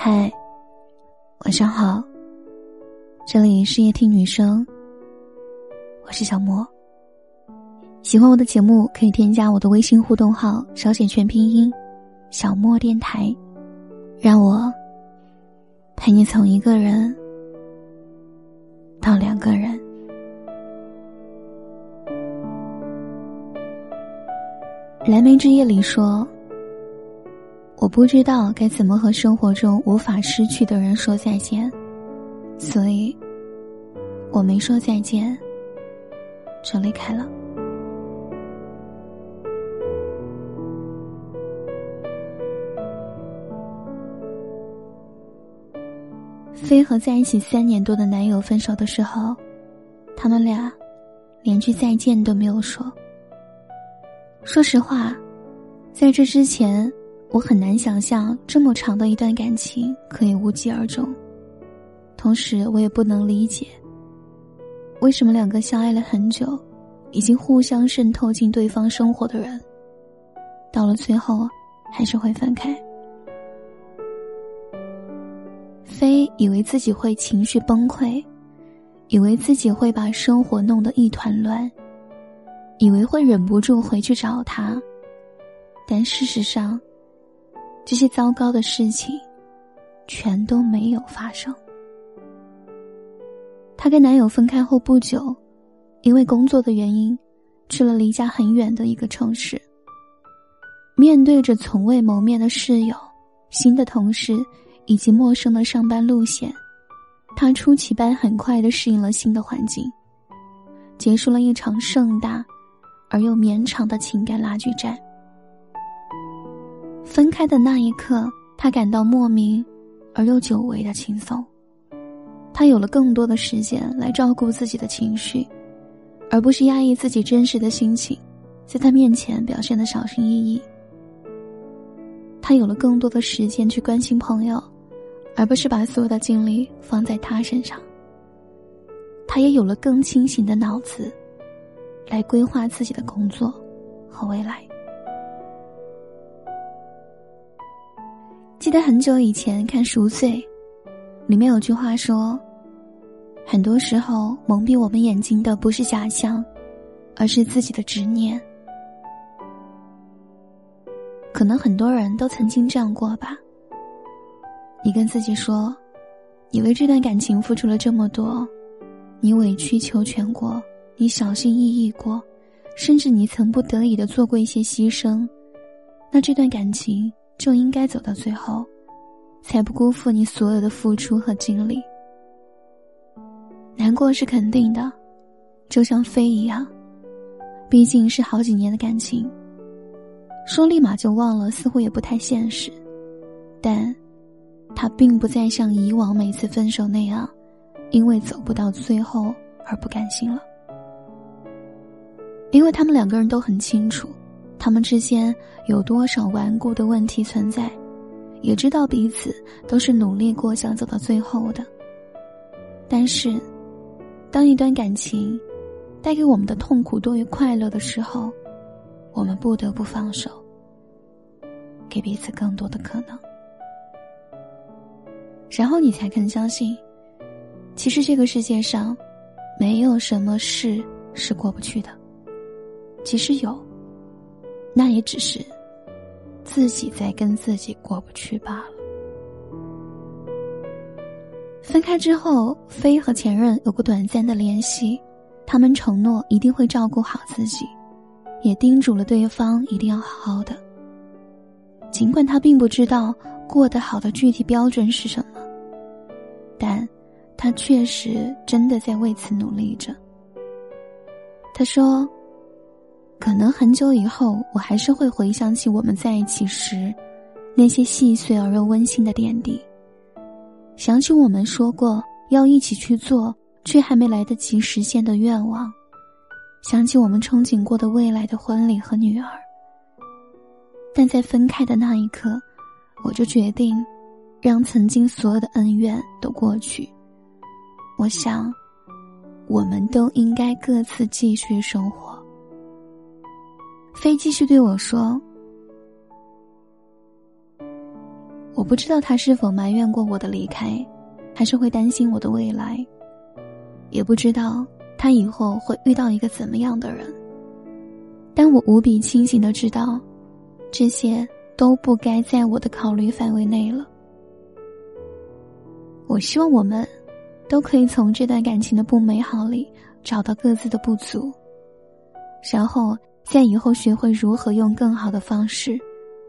嗨，晚上好。这里是夜听女生，我是小莫。喜欢我的节目，可以添加我的微信互动号，小写全拼音“小莫电台”，让我陪你从一个人到两个人。蓝莓之夜里说。我不知道该怎么和生活中无法失去的人说再见，所以，我没说再见，就离开了。飞和在一起三年多的男友分手的时候，他们俩连句再见都没有说。说实话，在这之前。我很难想象这么长的一段感情可以无疾而终，同时我也不能理解，为什么两个相爱了很久，已经互相渗透进对方生活的人，到了最后还是会分开。飞以为自己会情绪崩溃，以为自己会把生活弄得一团乱，以为会忍不住回去找他，但事实上。这些糟糕的事情，全都没有发生。她跟男友分开后不久，因为工作的原因，去了离家很远的一个城市。面对着从未谋面的室友、新的同事以及陌生的上班路线，她出奇般很快的适应了新的环境，结束了一场盛大而又绵长的情感拉锯战。分开的那一刻，他感到莫名而又久违的轻松。他有了更多的时间来照顾自己的情绪，而不是压抑自己真实的心情，在他面前表现的小心翼翼。他有了更多的时间去关心朋友，而不是把所有的精力放在他身上。他也有了更清醒的脑子，来规划自己的工作和未来。记得很久以前看《赎罪》，里面有句话说：“很多时候蒙蔽我们眼睛的不是假象，而是自己的执念。”可能很多人都曾经这样过吧。你跟自己说：“你为这段感情付出了这么多，你委曲求全过，你小心翼翼过，甚至你曾不得已的做过一些牺牲，那这段感情。”就应该走到最后，才不辜负你所有的付出和精力。难过是肯定的，就像飞一样，毕竟是好几年的感情。说立马就忘了，似乎也不太现实。但，他并不再像以往每次分手那样，因为走不到最后而不甘心了。因为他们两个人都很清楚。他们之间有多少顽固的问题存在，也知道彼此都是努力过想走到最后的。但是，当一段感情带给我们的痛苦多于快乐的时候，我们不得不放手，给彼此更多的可能。然后你才肯相信，其实这个世界上没有什么事是过不去的，即使有。那也只是自己在跟自己过不去罢了。分开之后，飞和前任有过短暂的联系，他们承诺一定会照顾好自己，也叮嘱了对方一定要好好的。尽管他并不知道过得好的具体标准是什么，但他确实真的在为此努力着。他说。可能很久以后，我还是会回想起我们在一起时，那些细碎而又温馨的点滴。想起我们说过要一起去做，却还没来得及实现的愿望，想起我们憧憬过的未来的婚礼和女儿。但在分开的那一刻，我就决定，让曾经所有的恩怨都过去。我想，我们都应该各自继续生活。飞继续对我说：“我不知道他是否埋怨过我的离开，还是会担心我的未来，也不知道他以后会遇到一个怎么样的人。但我无比清醒的知道，这些都不该在我的考虑范围内了。我希望我们都可以从这段感情的不美好里找到各自的不足，然后在以后学会如何用更好的方式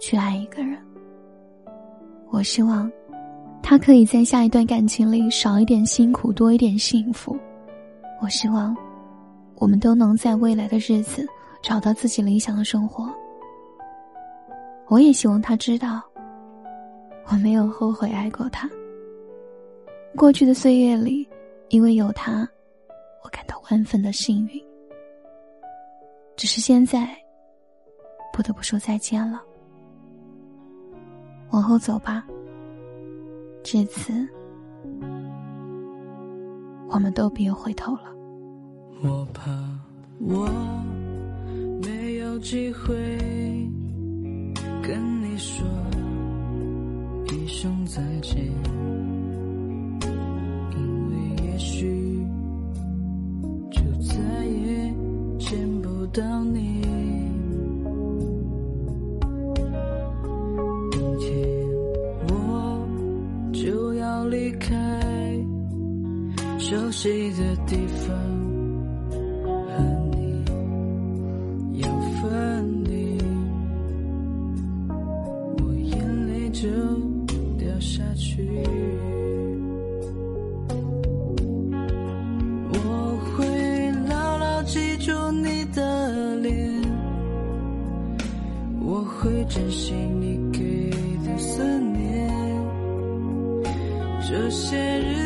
去爱一个人。我希望，他可以在下一段感情里少一点辛苦，多一点幸福。我希望，我们都能在未来的日子找到自己理想的生活。我也希望他知道，我没有后悔爱过他。过去的岁月里，因为有他，我感到万分的幸运。只是现在，不得不说再见了。往后走吧。这次，我们都别回头了。我怕我没有机会跟你说一声再见，悉的地方，和你要分离，我眼泪就掉下去。我会牢牢记住你的脸，我会珍惜你给的思念。这些日子